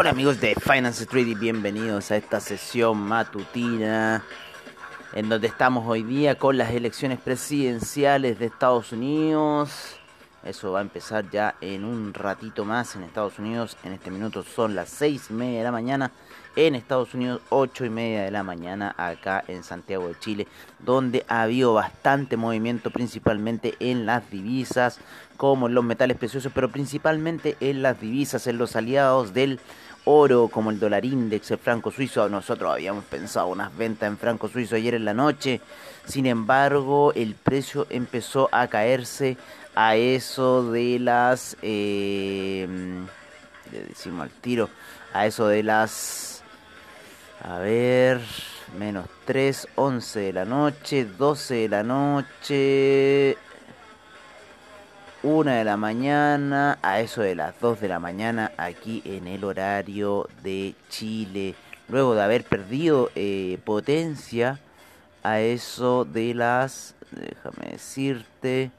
Hola amigos de Finance Street y bienvenidos a esta sesión matutina en donde estamos hoy día con las elecciones presidenciales de Estados Unidos. Eso va a empezar ya en un ratito más en Estados Unidos. En este minuto son las seis y media de la mañana. En Estados Unidos, ocho y media de la mañana acá en Santiago de Chile, donde ha habido bastante movimiento, principalmente en las divisas, como en los metales preciosos, pero principalmente en las divisas, en los aliados del oro como el dólar index, el franco suizo. Nosotros habíamos pensado unas ventas en franco suizo ayer en la noche. Sin embargo, el precio empezó a caerse a eso de las... Eh, le decimos al tiro. A eso de las... A ver... Menos 3, 11 de la noche, 12 de la noche, una de la mañana a eso de las 2 de la mañana aquí en el horario de Chile. Luego de haber perdido eh, potencia a eso de las, déjame decirte,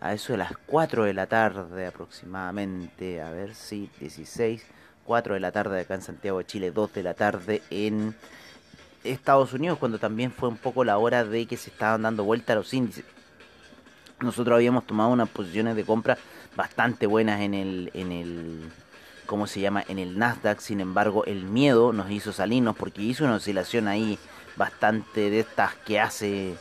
a eso de las 4 de la tarde aproximadamente, a ver si 16, 4 de la tarde acá en Santiago de Chile, 2 de la tarde en Estados Unidos, cuando también fue un poco la hora de que se estaban dando vuelta los índices nosotros habíamos tomado unas posiciones de compra bastante buenas en el, en el, ¿cómo se llama? En el Nasdaq. Sin embargo, el miedo nos hizo salirnos porque hizo una oscilación ahí bastante de estas que hace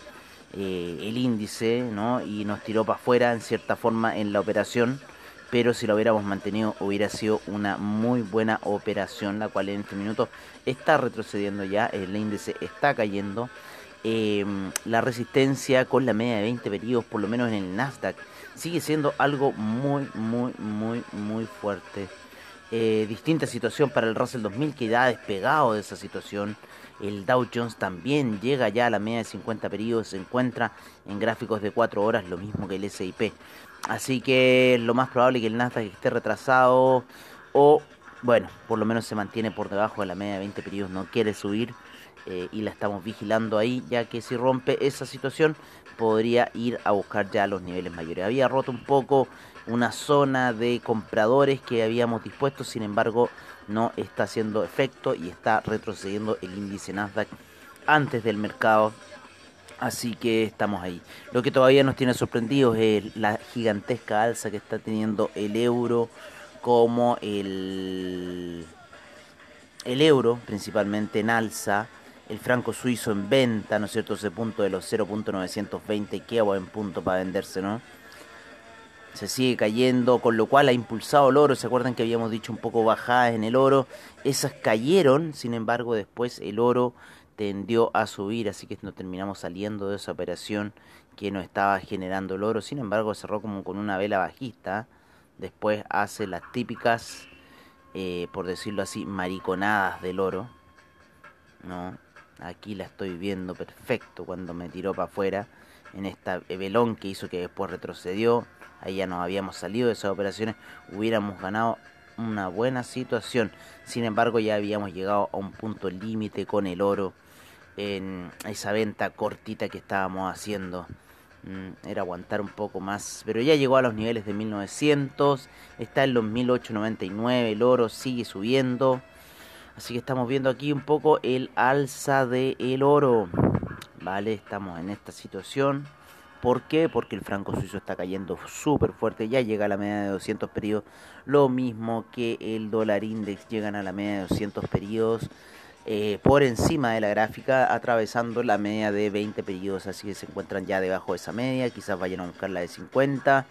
eh, el índice, ¿no? Y nos tiró para afuera en cierta forma en la operación. Pero si lo hubiéramos mantenido hubiera sido una muy buena operación, la cual en este minuto está retrocediendo ya, el índice está cayendo. Em, la resistencia con la media de 20 periodos, por lo menos en el Nasdaq, sigue siendo algo muy, muy, muy, muy fuerte. Eh, distinta situación para el Russell 2000 que ya despegado de esa situación. El Dow Jones también llega ya a la media de 50 periodos, se encuentra en gráficos de 4 horas, lo mismo que el SIP. Así que lo más probable es que el Nasdaq esté retrasado o, bueno, por lo menos se mantiene por debajo de la media de 20 periodos, no quiere subir eh, y la estamos vigilando ahí, ya que si rompe esa situación podría ir a buscar ya los niveles mayores. Había roto un poco una zona de compradores que habíamos dispuesto, sin embargo no está haciendo efecto y está retrocediendo el índice Nasdaq antes del mercado. Así que estamos ahí. Lo que todavía nos tiene sorprendidos es la gigantesca alza que está teniendo el euro como el, el euro principalmente en alza el franco suizo en venta, ¿no es cierto? Ese punto de los 0.920, qué buen punto para venderse, ¿no? Se sigue cayendo, con lo cual ha impulsado el oro. ¿Se acuerdan que habíamos dicho un poco bajadas en el oro? Esas cayeron, sin embargo, después el oro tendió a subir, así que no terminamos saliendo de esa operación que no estaba generando el oro. Sin embargo, cerró como con una vela bajista. Después hace las típicas, eh, por decirlo así, mariconadas del oro. ¿no? Aquí la estoy viendo perfecto cuando me tiró para afuera en esta velón que hizo que después retrocedió. Ahí ya nos habíamos salido de esas operaciones, hubiéramos ganado una buena situación. Sin embargo, ya habíamos llegado a un punto límite con el oro en esa venta cortita que estábamos haciendo. Mm, era aguantar un poco más, pero ya llegó a los niveles de 1900, está en los 1899, el oro sigue subiendo. Así que estamos viendo aquí un poco el alza del el oro. Vale, estamos en esta situación. ¿Por qué? Porque el franco suizo está cayendo súper fuerte, ya llega a la media de 200 periodos, lo mismo que el dólar index llegan a la media de 200 periodos. Eh, por encima de la gráfica, atravesando la media de 20 periodos, así que se encuentran ya debajo de esa media, quizás vayan a buscar la de 50.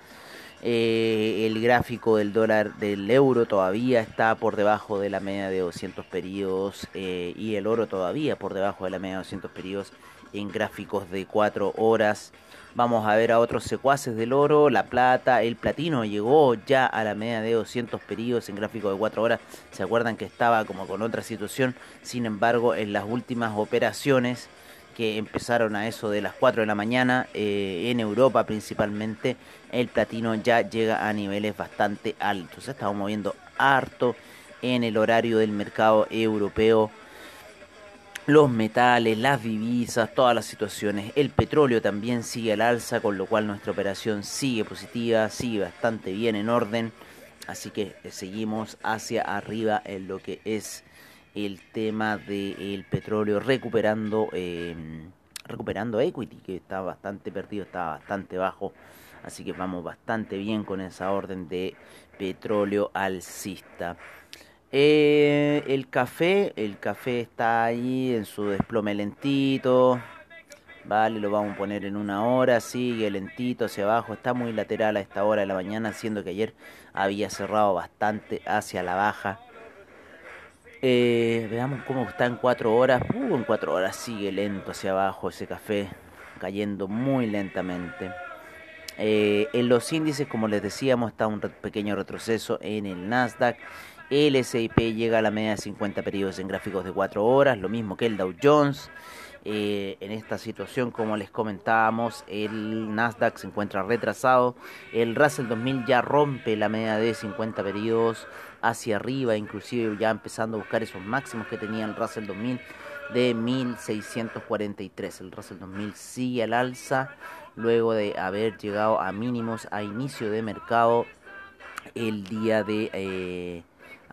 Eh, el gráfico del dólar del euro todavía está por debajo de la media de 200 periodos eh, y el oro todavía por debajo de la media de 200 periodos en gráficos de 4 horas. Vamos a ver a otros secuaces del oro, la plata, el platino llegó ya a la media de 200 periodos en gráfico de 4 horas. Se acuerdan que estaba como con otra situación, sin embargo en las últimas operaciones que empezaron a eso de las 4 de la mañana eh, en Europa principalmente, el platino ya llega a niveles bastante altos. Estamos moviendo harto en el horario del mercado europeo los metales, las divisas, todas las situaciones. El petróleo también sigue al alza, con lo cual nuestra operación sigue positiva, sigue bastante bien en orden. Así que eh, seguimos hacia arriba en lo que es el tema del petróleo, recuperando, em, recuperando equity, que está bastante perdido, está bastante bajo. Así que vamos bastante bien con esa orden de petróleo alcista. Eh, el café, el café está ahí en su desplome lentito. Vale, lo vamos a poner en una hora, sigue lentito hacia abajo, está muy lateral a esta hora de la mañana, siendo que ayer había cerrado bastante hacia la baja. Eh, veamos cómo está en 4 horas. Uh, en 4 horas sigue lento hacia abajo ese café, cayendo muy lentamente. Eh, en los índices, como les decíamos, está un pequeño retroceso en el Nasdaq el S&P llega a la media de 50 periodos en gráficos de 4 horas, lo mismo que el Dow Jones. Eh, en esta situación, como les comentábamos, el Nasdaq se encuentra retrasado. El Russell 2000 ya rompe la media de 50 periodos hacia arriba, inclusive ya empezando a buscar esos máximos que tenía el Russell 2000 de 1643. El Russell 2000 sigue al alza luego de haber llegado a mínimos a inicio de mercado el día de... Eh,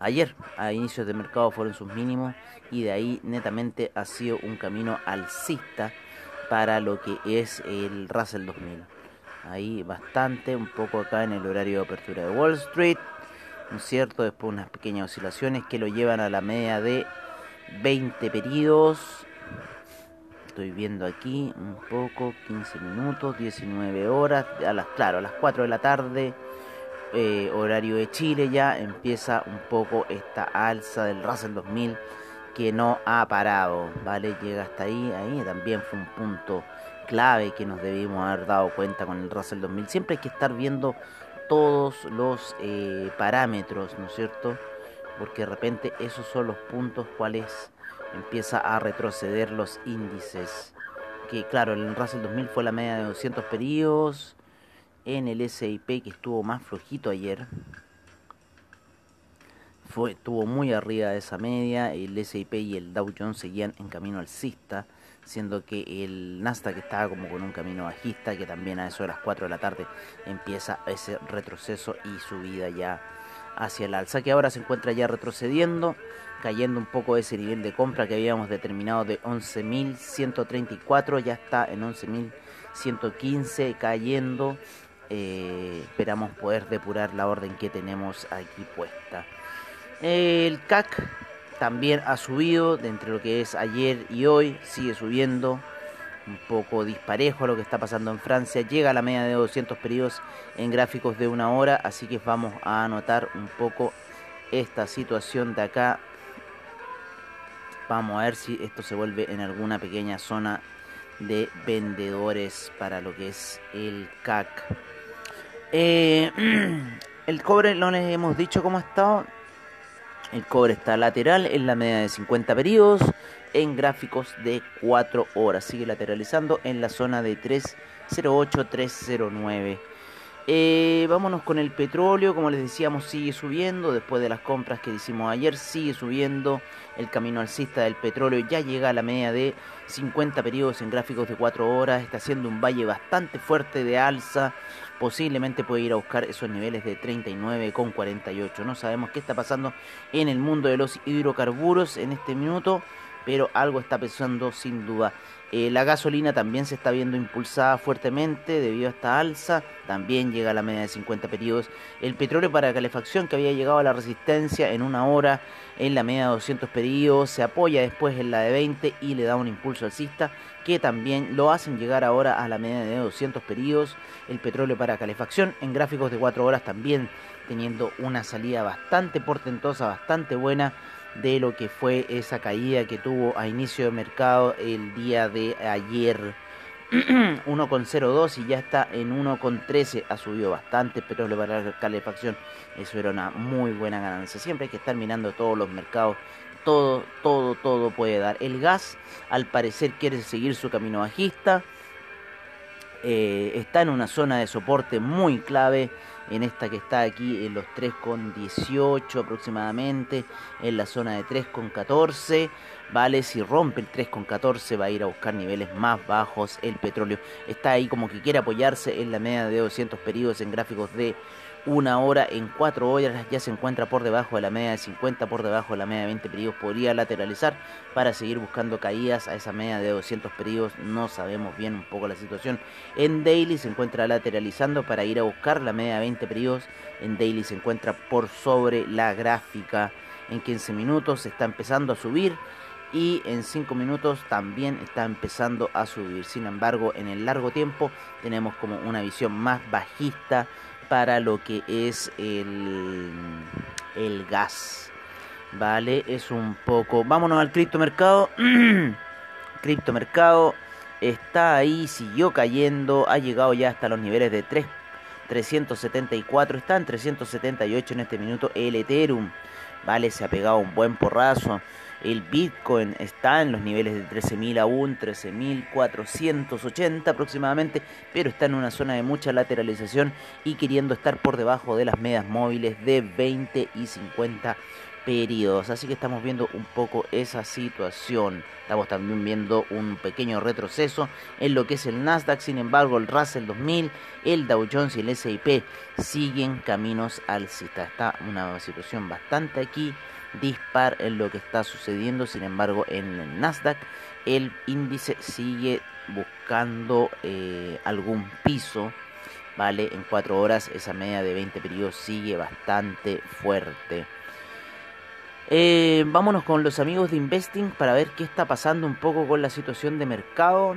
Ayer, a inicios de mercado, fueron sus mínimos y de ahí netamente ha sido un camino alcista para lo que es el Russell 2000. Ahí bastante, un poco acá en el horario de apertura de Wall Street, ¿no es cierto? Después unas pequeñas oscilaciones que lo llevan a la media de 20 periodos. Estoy viendo aquí un poco, 15 minutos, 19 horas, a las, claro, a las 4 de la tarde eh, horario de Chile ya empieza un poco esta alza del Russell 2000 que no ha parado, ¿vale? Llega hasta ahí, ahí también fue un punto clave que nos debimos haber dado cuenta con el Russell 2000. Siempre hay que estar viendo todos los eh, parámetros, ¿no es cierto? Porque de repente esos son los puntos cuales empieza a retroceder los índices. Que claro, el Russell 2000 fue la media de 200 periodos, en el SIP que estuvo más flojito ayer. Fue, estuvo muy arriba de esa media, el SIP y el Dow Jones seguían en camino alcista, siendo que el Nasdaq estaba como con un camino bajista, que también a eso de las 4 de la tarde empieza ese retroceso y subida ya hacia el alza, que ahora se encuentra ya retrocediendo, cayendo un poco ese nivel de compra que habíamos determinado de 11.134, ya está en 11.115 cayendo eh, esperamos poder depurar la orden que tenemos aquí puesta. El CAC también ha subido de entre lo que es ayer y hoy, sigue subiendo un poco disparejo a lo que está pasando en Francia, llega a la media de 200 periodos en gráficos de una hora, así que vamos a anotar un poco esta situación de acá. Vamos a ver si esto se vuelve en alguna pequeña zona de vendedores para lo que es el CAC. Eh, el cobre les hemos dicho cómo ha estado. El cobre está lateral en la media de 50 periodos en gráficos de 4 horas. Sigue lateralizando en la zona de 308-309. Eh, vámonos con el petróleo, como les decíamos, sigue subiendo. Después de las compras que hicimos ayer, sigue subiendo. El camino alcista del petróleo ya llega a la media de 50 periodos en gráficos de 4 horas. Está haciendo un valle bastante fuerte de alza posiblemente puede ir a buscar esos niveles de 39 con 48. No sabemos qué está pasando en el mundo de los hidrocarburos en este minuto, pero algo está pasando sin duda. Eh, la gasolina también se está viendo impulsada fuertemente debido a esta alza, también llega a la media de 50 periodos. El petróleo para calefacción que había llegado a la resistencia en una hora en la media de 200 periodos, se apoya después en la de 20 y le da un impulso alcista que también lo hacen llegar ahora a la media de 200 periodos. El petróleo para calefacción en gráficos de 4 horas también teniendo una salida bastante portentosa, bastante buena de lo que fue esa caída que tuvo a inicio de mercado el día de ayer. 1,02 y ya está en 1,13. Ha subido bastante petróleo para la calefacción. Eso era una muy buena ganancia. Siempre hay que estar mirando todos los mercados. Todo, todo, todo puede dar. El gas, al parecer, quiere seguir su camino bajista. Eh, está en una zona de soporte muy clave en esta que está aquí en los 3,18 aproximadamente, en la zona de 3,14. Vale, si rompe el 3,14 va a ir a buscar niveles más bajos el petróleo. Está ahí como que quiere apoyarse en la media de 200 periodos en gráficos de una hora en cuatro horas ya se encuentra por debajo de la media de 50, por debajo de la media de 20 periodos. Podría lateralizar para seguir buscando caídas a esa media de 200 periodos. No sabemos bien un poco la situación. En daily se encuentra lateralizando para ir a buscar la media de 20 periodos. En daily se encuentra por sobre la gráfica. En 15 minutos se está empezando a subir y en 5 minutos también está empezando a subir. Sin embargo, en el largo tiempo tenemos como una visión más bajista para lo que es el, el gas. Vale, es un poco. Vámonos al criptomercado. criptomercado está ahí, siguió cayendo, ha llegado ya hasta los niveles de 3, 374, está en 378 en este minuto el Ethereum. Vale, se ha pegado un buen porrazo. El Bitcoin está en los niveles de 13.000 aún, 13.480 aproximadamente, pero está en una zona de mucha lateralización y queriendo estar por debajo de las medias móviles de 20 y 50 periodos. Así que estamos viendo un poco esa situación. Estamos también viendo un pequeño retroceso en lo que es el Nasdaq. Sin embargo, el Russell 2000, el Dow Jones y el S&P siguen caminos alcistas. Está una situación bastante aquí dispar en lo que está sucediendo. Sin embargo, en el Nasdaq el índice sigue buscando eh, algún piso. Vale, en 4 horas esa media de 20 periodos sigue bastante fuerte. Eh, vámonos con los amigos de Investing para ver qué está pasando un poco con la situación de mercado.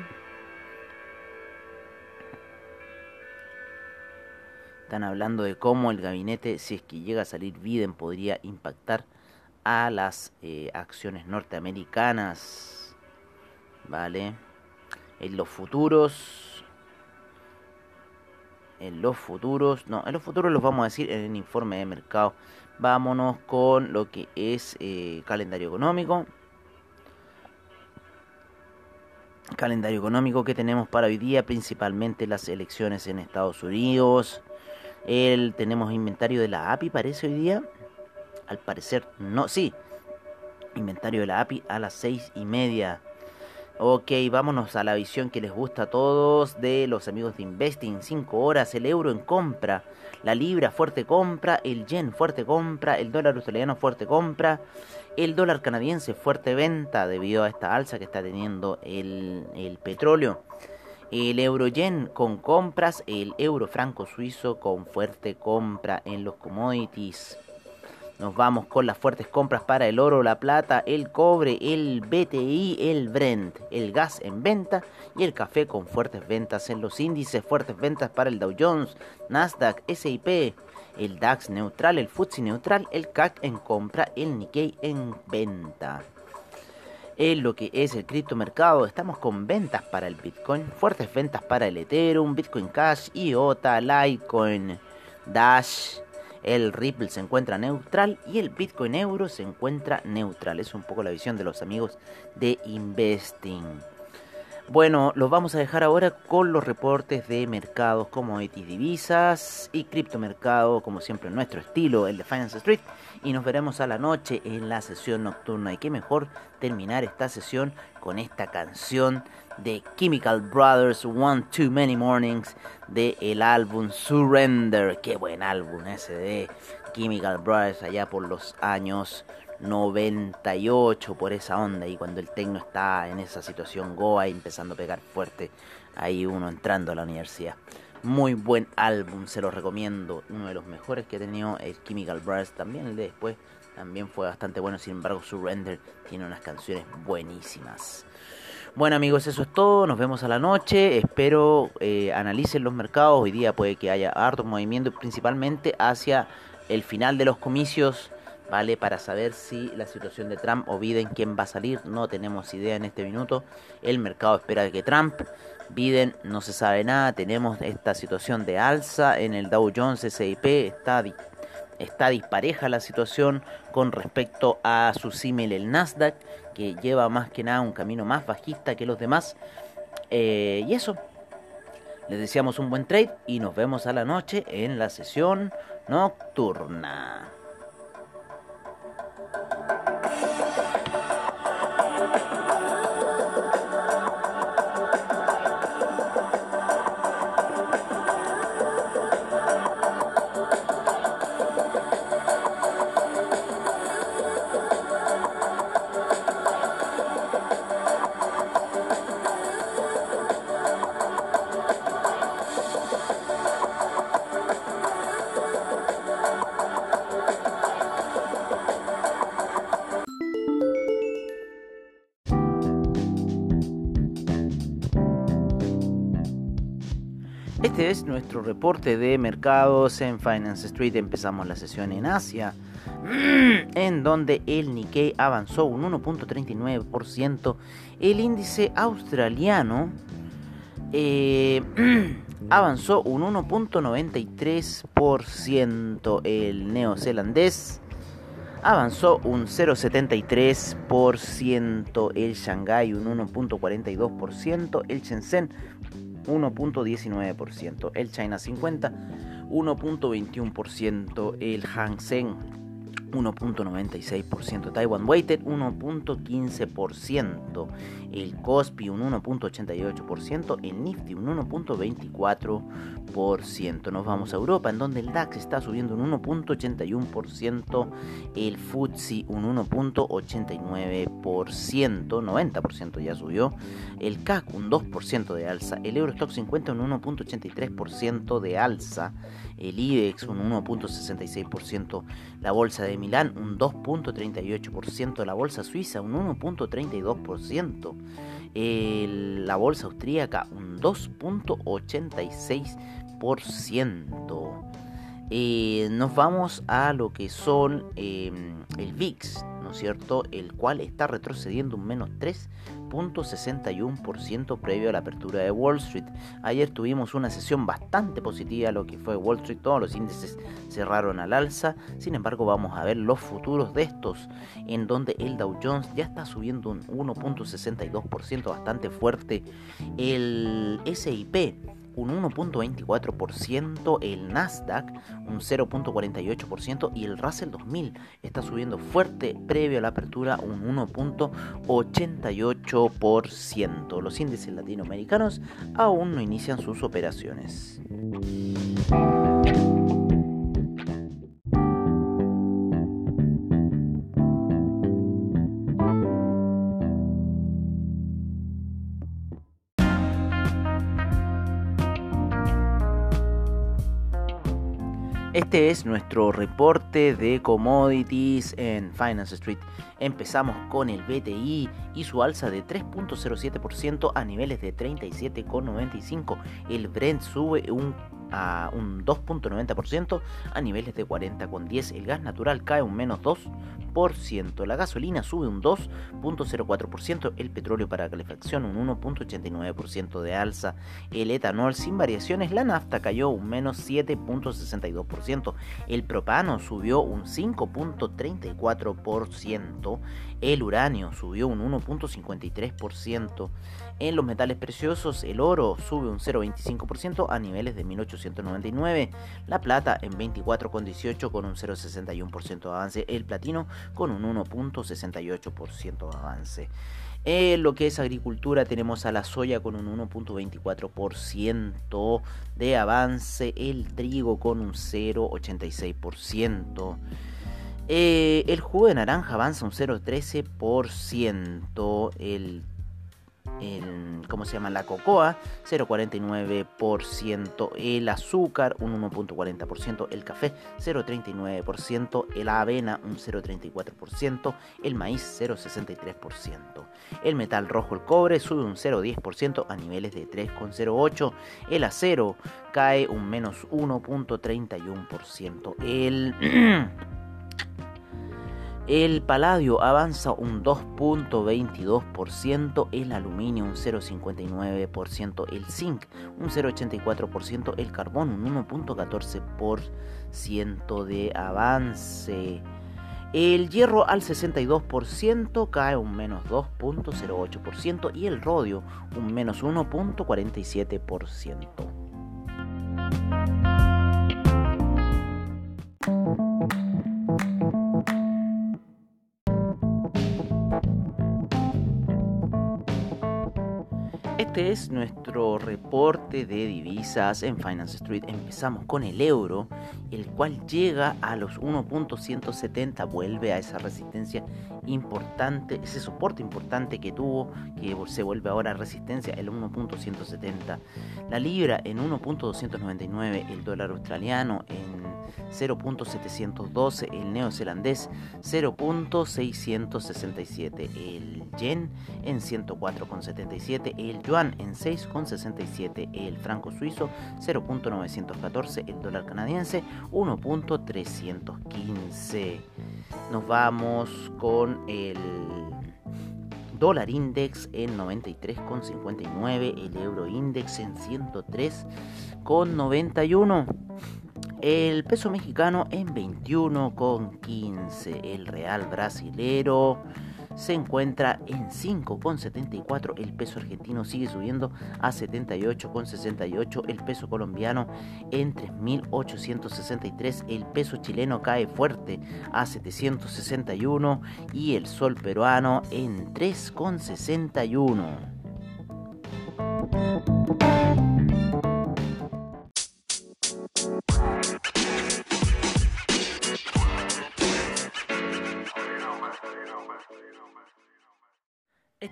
Están hablando de cómo el gabinete, si es que llega a salir Biden, podría impactar a las eh, acciones norteamericanas. ¿Vale? En los futuros. En los futuros. No, en los futuros los vamos a decir en el informe de mercado. Vámonos con lo que es eh, calendario económico. Calendario económico que tenemos para hoy día, principalmente las elecciones en Estados Unidos. El, tenemos inventario de la API, parece hoy día. Al parecer no, sí. Inventario de la API a las seis y media. Ok, vámonos a la visión que les gusta a todos de los amigos de Investing. 5 horas, el euro en compra, la libra fuerte compra, el yen fuerte compra, el dólar australiano fuerte compra, el dólar canadiense fuerte venta debido a esta alza que está teniendo el, el petróleo. El euro yen con compras, el euro franco suizo con fuerte compra en los commodities. Nos vamos con las fuertes compras para el oro, la plata, el cobre, el BTI, el Brent, el gas en venta y el café con fuertes ventas en los índices, fuertes ventas para el Dow Jones, Nasdaq, SIP, el DAX neutral, el FTSE neutral, el CAC en compra, el Nikkei en venta. En lo que es el criptomercado, estamos con ventas para el Bitcoin, fuertes ventas para el Ethereum, Bitcoin Cash, IOTA, Litecoin, Dash, el Ripple se encuentra neutral y el Bitcoin Euro se encuentra neutral. Es un poco la visión de los amigos de Investing. Bueno, los vamos a dejar ahora con los reportes de mercados como divisas y criptomercado, como siempre en nuestro estilo, el de Finance Street. Y nos veremos a la noche en la sesión nocturna. Y qué mejor terminar esta sesión con esta canción de Chemical Brothers One Too Many Mornings de el álbum Surrender. Qué buen álbum ese de Chemical Brothers allá por los años 98 por esa onda y cuando el tecno está en esa situación Goa empezando a pegar fuerte, ahí uno entrando a la universidad. Muy buen álbum, se lo recomiendo. Uno de los mejores que he tenido es Chemical Brothers. También el de después también fue bastante bueno. Sin embargo, Surrender tiene unas canciones buenísimas. Bueno amigos, eso es todo. Nos vemos a la noche. Espero eh, analicen los mercados. Hoy día puede que haya harto movimiento, principalmente hacia el final de los comicios. ¿Vale? Para saber si la situación de Trump o Biden, quién va a salir, no tenemos idea en este minuto. El mercado espera que Trump Biden no se sabe nada, tenemos esta situación de alza en el Dow Jones S&P, está, está dispareja la situación con respecto a su símil el Nasdaq, que lleva más que nada un camino más bajista que los demás. Eh, y eso, les deseamos un buen trade y nos vemos a la noche en la sesión nocturna. Nuestro reporte de mercados en Finance Street. Empezamos la sesión en Asia, en donde el Nikkei avanzó un 1.39%. El índice australiano eh, avanzó un 1.93%. El neozelandés avanzó un 0.73%. El Shanghai un 1.42%. El Shenzhen 1.19%, el China 50 1.21%, el Hang Seng 1.96%, Taiwan Weighted 1.15%, el Kospi un 1.88%, el Nifty un 1.24%. Nos vamos a Europa en donde el DAX está subiendo un 1.81%, el FTSE un 1.89%, 90% ya subió, el CAC un 2% de alza, el Eurostock 50 un 1.83% de alza, el IBEX un 1.66%, la bolsa de Milán un 2.38%, la bolsa suiza un 1.32%, la bolsa austríaca un 2.86%. Eh, nos vamos a lo que son em, el VIX, ¿no es cierto? El cual está retrocediendo un menos 3.61% previo a la apertura de Wall Street. Ayer tuvimos una sesión bastante positiva, lo que fue Wall Street, todos los índices cerraron al alza, sin embargo vamos a ver los futuros de estos, en donde el Dow Jones ya está subiendo un 1.62%, bastante fuerte, el SIP un 1.24%, el Nasdaq un 0.48% y el Russell 2000 está subiendo fuerte previo a la apertura un 1.88%. Los índices latinoamericanos aún no inician sus operaciones. Este es nuestro reporte de commodities en Finance Street. Empezamos con el BTI y su alza de 3.07% a niveles de 37,95. El Brent sube un a un 2.90% a niveles de 40,10. El gas natural cae un menos 2%. La gasolina sube un 2.04%. El petróleo para calefacción un 1.89% de alza. El etanol sin variaciones. La nafta cayó un menos 7.62%. El propano subió un 5.34%. El uranio subió un 1.53%. En los metales preciosos, el oro sube un 0.25% a niveles de 1899, la plata en 24.18 con un 0.61% de avance, el platino con un 1.68% de avance. En lo que es agricultura tenemos a la soya con un 1.24% de avance, el trigo con un 0.86%. Eh, el jugo de naranja avanza un 0,13%. El ¿cómo se llama? La cocoa, 0,49%, el azúcar, un 1,40%, el café, 0,39%, el avena, un 0,34%, el maíz, 0,63%. El metal rojo, el cobre, sube un 0,10% a niveles de 3,08%, el acero cae un menos 1,31%, el... El paladio avanza un 2.22%, el aluminio un 0.59%, el zinc un 0.84%, el carbón un 1.14% de avance. El hierro al 62% cae un menos 2.08% y el rodio un menos 1.47%. Este es nuestro reporte de divisas en Finance Street. Empezamos con el euro, el cual llega a los 1.170, vuelve a esa resistencia importante, ese soporte importante que tuvo, que se vuelve ahora resistencia, el 1.170. La libra en 1.299, el dólar australiano en 0.712, el neozelandés 0.667, el yen en 104.77, el yuan en 6.67, el franco suizo 0.914, el dólar canadiense 1.315. Nos vamos con el dólar index en 93,59, el euro index en 103,91. El peso mexicano en 21,15. El real brasilero se encuentra en 5,74. El peso argentino sigue subiendo a 78,68. El peso colombiano en 3.863. El peso chileno cae fuerte a 761. Y el sol peruano en 3,61.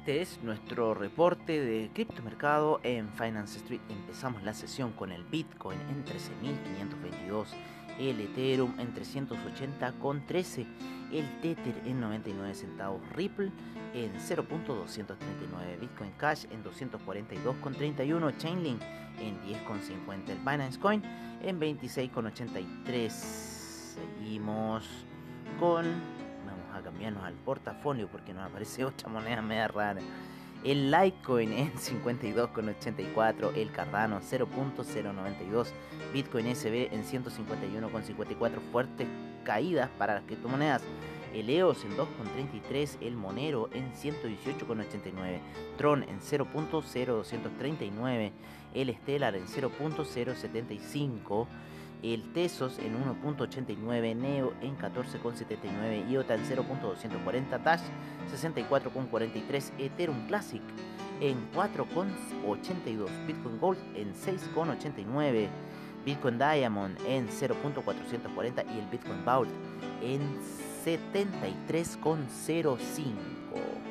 Este es nuestro reporte de criptomercado en Finance Street. Empezamos la sesión con el Bitcoin en 13.522, el Ethereum en 380,13, el Tether en 99 centavos, Ripple en 0.239, Bitcoin Cash en 242,31, Chainlink en 10,50, el Binance Coin en 26,83. Seguimos con cambiarnos al portafolio porque nos aparece otra moneda media rara. El Litecoin en 52,84, el Cardano 0.092, Bitcoin SB en 151,54, fuertes caídas para las criptomonedas. El EOS en 2,33, el Monero en 118,89, Tron en 0.0239, el Stellar en 0.075 el Tesos en 1.89, Neo en 14.79, IOTA en 0.240, Dash 64.43, Ethereum Classic en 4.82, Bitcoin Gold en 6.89, Bitcoin Diamond en 0.440 y el Bitcoin Vault en 73.05.